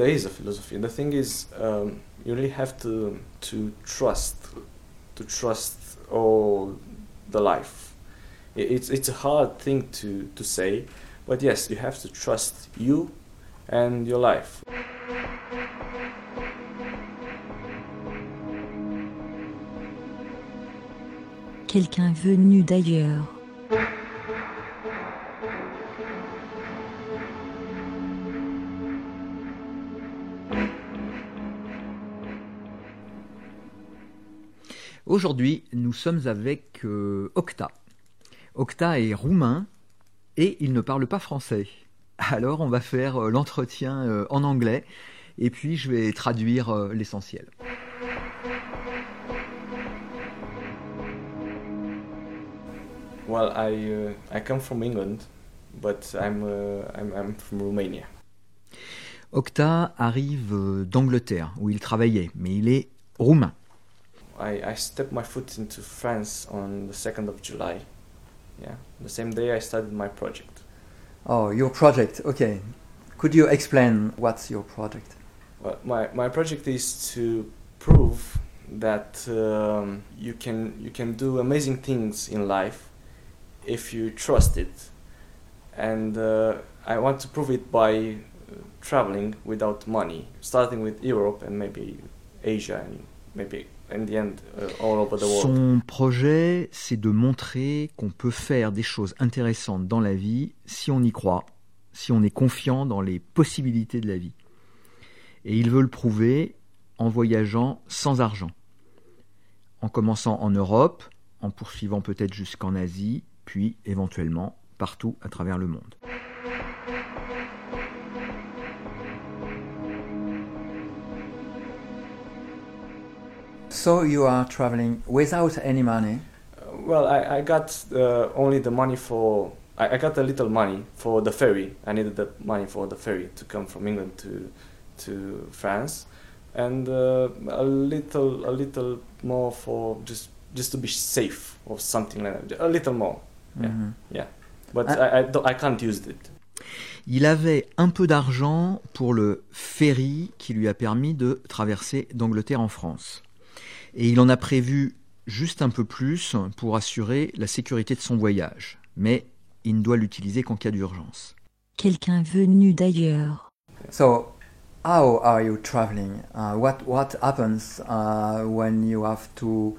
there is a philosophy. The thing is, um, you really have to to trust, to trust all the life. It, it's it's a hard thing to to say, but yes, you have to trust you and your life. Quelqu'un venu d'ailleurs. Aujourd'hui, nous sommes avec euh, Octa. Octa est roumain et il ne parle pas français. Alors on va faire euh, l'entretien euh, en anglais et puis je vais traduire l'essentiel. Well, I uh, I come from England, but I'm, uh, I'm I'm from Romania. Octa arrive d'Angleterre où il travaillait, mais il est roumain. I, I stepped my foot into France on the 2nd of July. Yeah, the same day I started my project. Oh, your project, okay. Could you explain what's your project? Well, my, my project is to prove that um, you, can, you can do amazing things in life if you trust it. And uh, I want to prove it by uh, traveling without money, starting with Europe and maybe Asia and maybe Son projet, c'est de montrer qu'on peut faire des choses intéressantes dans la vie si on y croit, si on est confiant dans les possibilités de la vie. Et il veut le prouver en voyageant sans argent, en commençant en Europe, en poursuivant peut-être jusqu'en Asie, puis éventuellement partout à travers le monde. So you are traveling without any money? Uh, well, I, I got uh, only the money for. I, I got a little money for the ferry. I needed the money for the ferry to come from England to to France, and uh, a little a little more for just just to be safe or something like that. A little more. Yeah, mm-hmm. yeah. But ah. I, I, I can't use it. Il avait un peu d'argent pour le ferry qui lui a permis de traverser d'Angleterre en France et il en a prévu juste un peu plus pour assurer la sécurité de son voyage, mais il ne doit l'utiliser qu'en cas d'urgence. Quelqu'un venu d'ailleurs. So, how are you traveling? Uh, what what happens uh, when you have to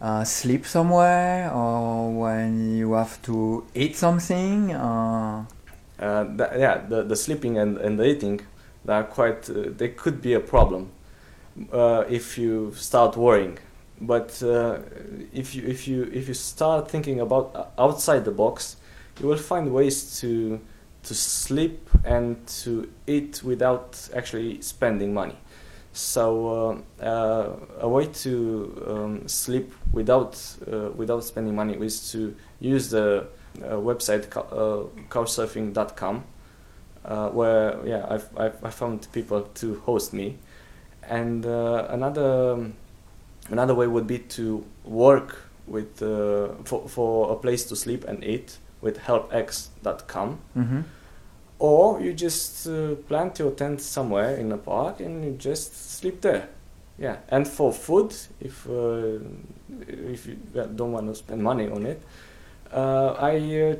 uh, sleep somewhere or when you have to eat something? Uh, uh yeah, the, the sleeping and, and the eating, they are quite. Uh, they could be a problem. Uh, if you start worrying. But uh, if you if you if you start thinking about uh, outside the box, you will find ways to to sleep and to eat without actually spending money. So uh, uh, a way to um, sleep without uh, without spending money is to use the website couchsurfing.com, where yeah I've I found people to host me and uh, another another way would be to work with uh, for, for a place to sleep and eat with helpx.com mm-hmm. or you just uh, plant your tent somewhere in a park and you just sleep there. Yeah. And for food if uh, if you don't want to spend money on it uh, i uh,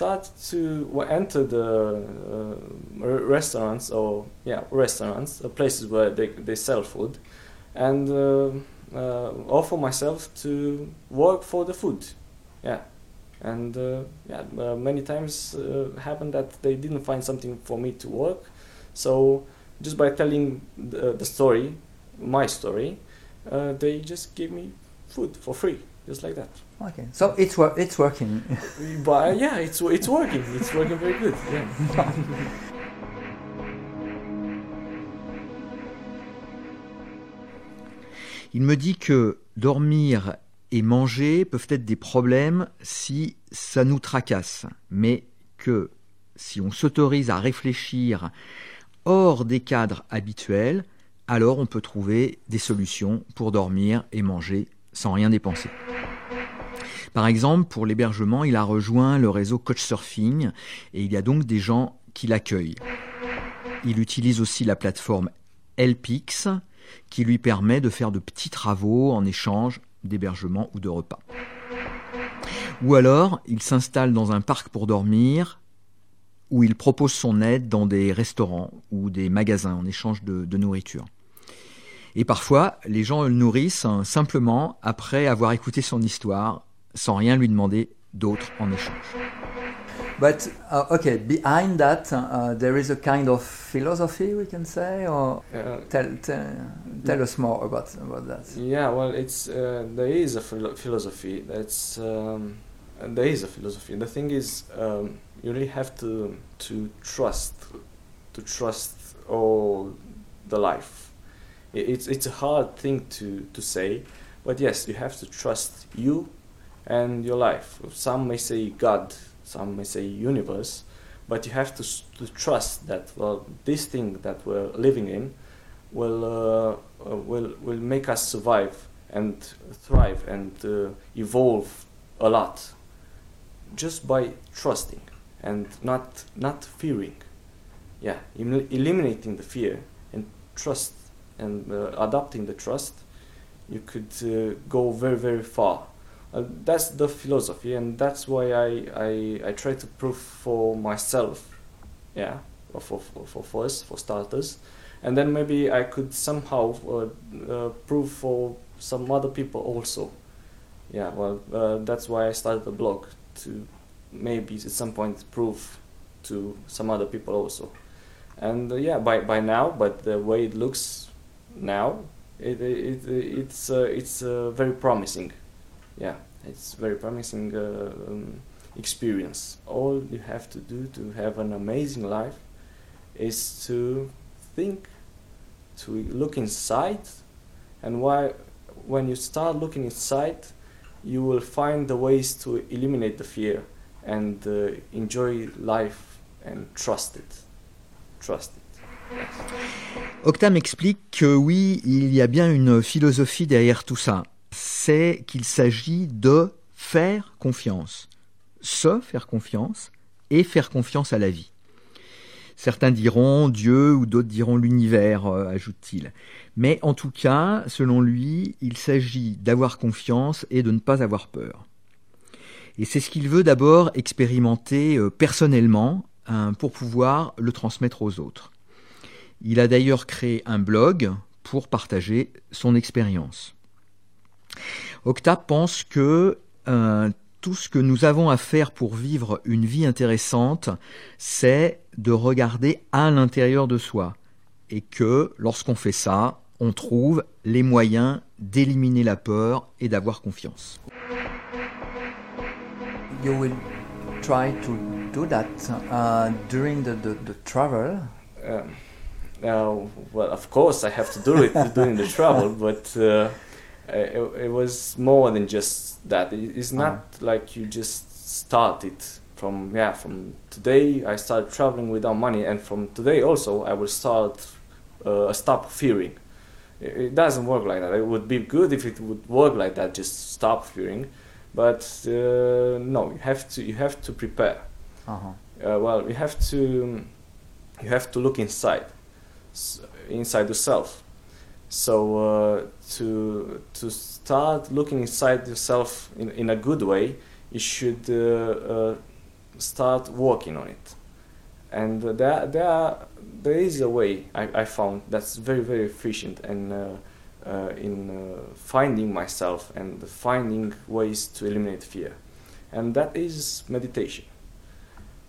start to enter the uh, restaurants or yeah restaurants, uh, places where they, they sell food, and uh, uh offer myself to work for the food, yeah, and uh, yeah uh, many times happened that they didn't find something for me to work, so just by telling the, the story, my story, they just give me food for free, just like that. Okay, so it's it's working. but yeah, it's it's working. It's working very good. Yeah. Il me dit que dormir et manger peuvent être des problèmes si ça nous tracasse, mais que si on s'autorise à réfléchir hors des cadres habituels, alors on peut trouver des solutions pour dormir et manger sans rien dépenser. Par exemple, pour l'hébergement, il a rejoint le réseau Couchsurfing et il y a donc des gens qui l'accueillent. il utilise aussi la plateforme Helpix qui lui permet de faire de petits travaux en échange d'hébergement ou de repas. Ou alors, il s'installe dans un parc pour dormir où il propose son aide dans des restaurants ou des magasins en échange de, de nourriture. Et parfois, les gens le nourrissent hein, simplement après avoir écouté son histoire, sans rien lui demander d'autre en échange. But uh, okay, behind that, uh, there is a kind of philosophy, we can say, or Uh, tell tell, tell us more about about that. Yeah, well, it's uh, there is a philo- philosophy. That's um, and there is a philosophy. The thing is, um, you really have to to trust, to trust all the life. It's it's a hard thing to to say, but yes, you have to trust you and your life. Some may say God, some may say universe, but you have to to trust that well, this thing that we're living in will uh, uh, will will make us survive and thrive and uh, evolve a lot just by trusting and not not fearing yeah eliminating the fear and trust and uh, adopting the trust you could uh, go very very far uh, that's the philosophy and that's why I, I I try to prove for myself yeah or for for, for first for starters and then maybe I could somehow uh, uh, prove for some other people also. Yeah, well, uh, that's why I started the blog to maybe at some point prove to some other people also. And yeah, by by now, but the way it looks now, it it, it it's uh, it's uh, very promising. Yeah, it's very promising uh, um, experience. All you have to do to have an amazing life is to think, to look inside, and why, when you start looking inside, you will find the ways to eliminate the fear and uh, enjoy life and trust it. Trust it. Octam explique que oui, il y a bien une philosophie derrière tout ça. C'est qu'il s'agit de faire confiance. Se faire confiance et faire confiance à la vie. Certains diront Dieu ou d'autres diront l'univers, euh, ajoute-t-il. Mais en tout cas, selon lui, il s'agit d'avoir confiance et de ne pas avoir peur. Et c'est ce qu'il veut d'abord expérimenter euh, personnellement hein, pour pouvoir le transmettre aux autres. Il a d'ailleurs créé un blog pour partager son expérience. Octa pense que euh, tout ce que nous avons à faire pour vivre une vie intéressante, c'est de regarder à l'intérieur de soi. Et que lorsqu'on fait ça, on trouve les moyens d'éliminer la peur et d'avoir confiance. You will try to do that uh, during the, the, the travel. Um, now, well, of course, I have to do it during the travel, but uh, it, it was more than just that. It- It's not like you just start it from yeah from today. I started traveling without money, and from today also I will start uh, stop fearing. It, it doesn't work like that. It would be good if it would work like that. Just stop fearing, but uh, no, you have to you have to prepare Uh-huh. uh, well you have to you have to look inside inside yourself. So uh, to to start looking inside yourself in, in a good way you should uh, uh, start working on it. And there there there is a way I, I found that's very very efficient and uh, uh, in uh, finding myself and finding ways to eliminate fear. And that is meditation.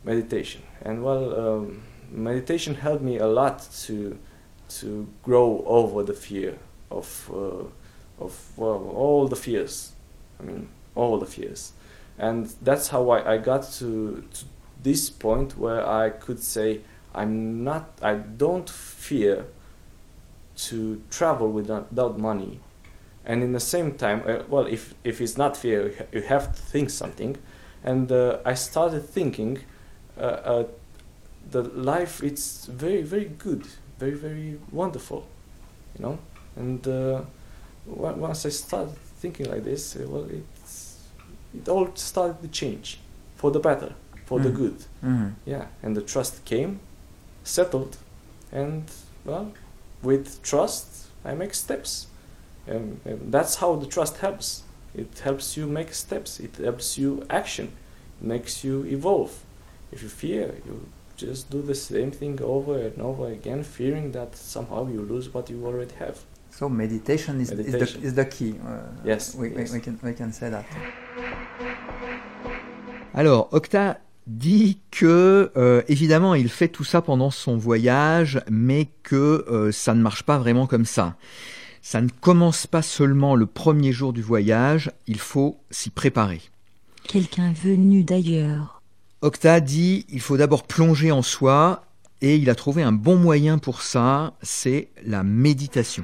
Meditation. And well um, meditation helped me a lot to to grow over the fear of uh, of well, all the fears. I mean all the fears. And that's how i, I got to, to this point where i could say i'm not i don't fear to travel without, without money. And in the same time uh, well if if it's not fear you have to think something. And uh, i started thinking uh, uh, the life it's very very good very very wonderful you know and uh, on- once i started thinking like this uh, well it's it all started to change for the better for the Mm. good Mhm. yeah and the trust came settled and well, with trust, I make steps. Um, and that's how the trust helps. It helps you make steps. It helps you action. It makes you evolve. If you fear, you just do the same thing over and over again, fearing that somehow you lose what you already have. So meditation is, Meditation. Is, the, is the key. Uh, Yes, we, we- yes. we can we can say that. Alors, Octa dit que, euh, évidemment, il fait tout ça pendant son voyage, mais que euh, ça ne marche pas vraiment comme ça. Ça ne commence pas seulement le premier jour du voyage, il faut s'y préparer. Quelqu'un venu d'ailleurs. Octa dit il faut d'abord plonger en soi et il a trouvé un bon moyen pour ça, c'est la méditation.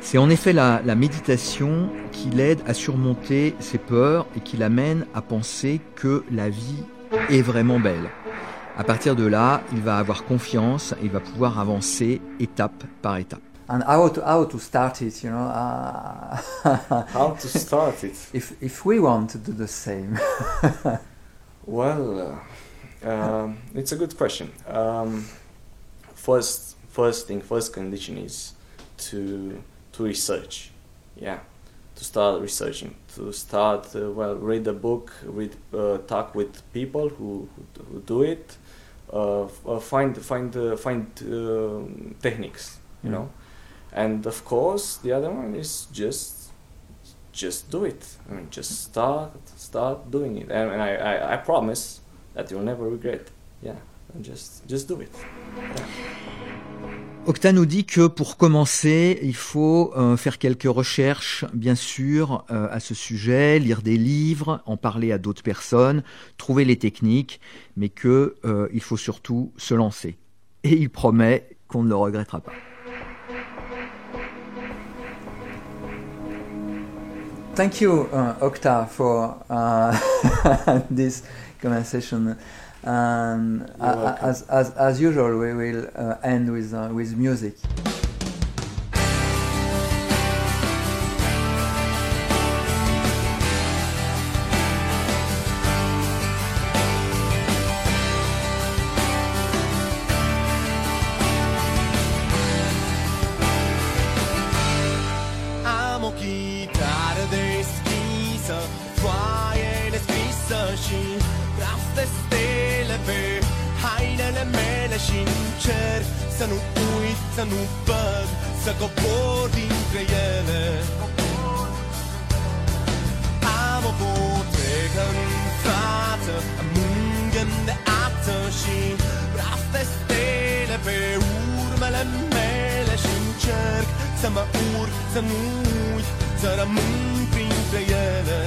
C'est en effet la, la méditation qui l'aide à surmonter ses peurs et qui l'amène à penser que la vie est vraiment belle. À partir de là, il va avoir confiance et il va pouvoir avancer étape par étape. And how to how to start it? You know, uh, How to start it? if if we want to do the same. Well, uh, um, it's a good question. Um, first, first thing, first condition is to to research. Yeah, to start researching. To start, uh, well, read a book, read, uh, talk with people who who, who do it. Uh, f- uh, find find uh, find techniques. You Mm. know, and of course the other one is just just do it. I mean, just start, start doing it, and, I, I, I promise that you'll never regret. Yeah, and just, just do it. Octa nous dit que pour commencer, il faut euh, faire quelques recherches, bien sûr, euh, à ce sujet, lire des livres, en parler à d'autres personnes, trouver les techniques, mais que euh, il faut surtout se lancer. Et il promet qu'on ne le regrettera pas. Thank you, uh, Octa, for uh, this conversation. Welcome. as, as, as usual, we will uh, end with, uh, with music. Descrisă și Raste stele pe hainele mele și încerc Să nu uit, să nu văd Să cobor dintre ele. Am o potrecă în față Am mângând de ață și Raste stele pe urmele mele și încerc Să mă urc, să nu uit Să rămân printre ele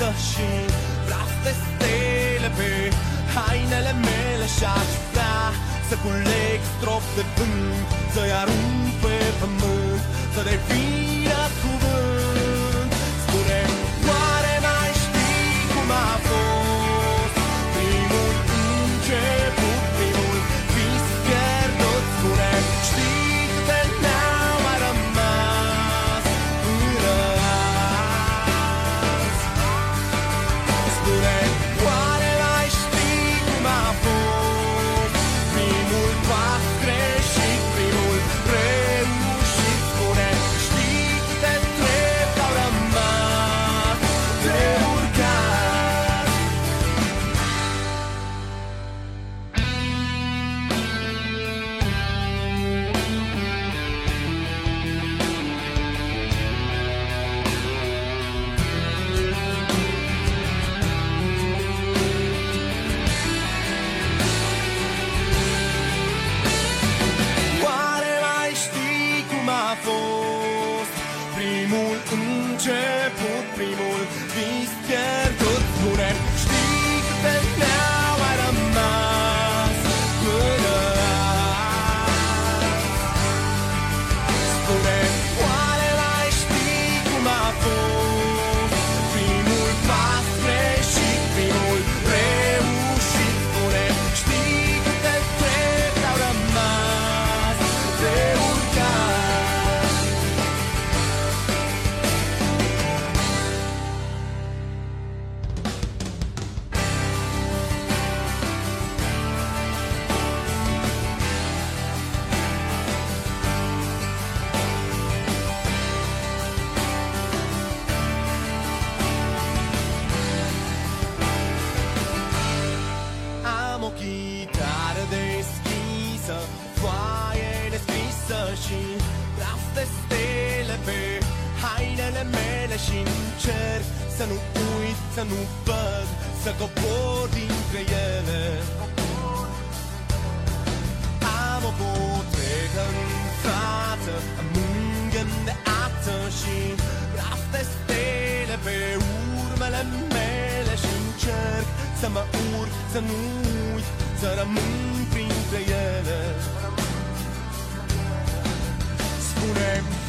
zidită și Raste stele pe hainele mele Și-aș vrea să culeg strop de vânt Să-i arunc pe pământ Să devină hainele mele și încerc Să nu uit, să nu văd Să cobor dintre ele. Am o potrecă în față Am mângând de ață și Vreau de stele pe urmele mele Și încerc să mă urc, să nu uit Să rămân printre ele. Spune-mi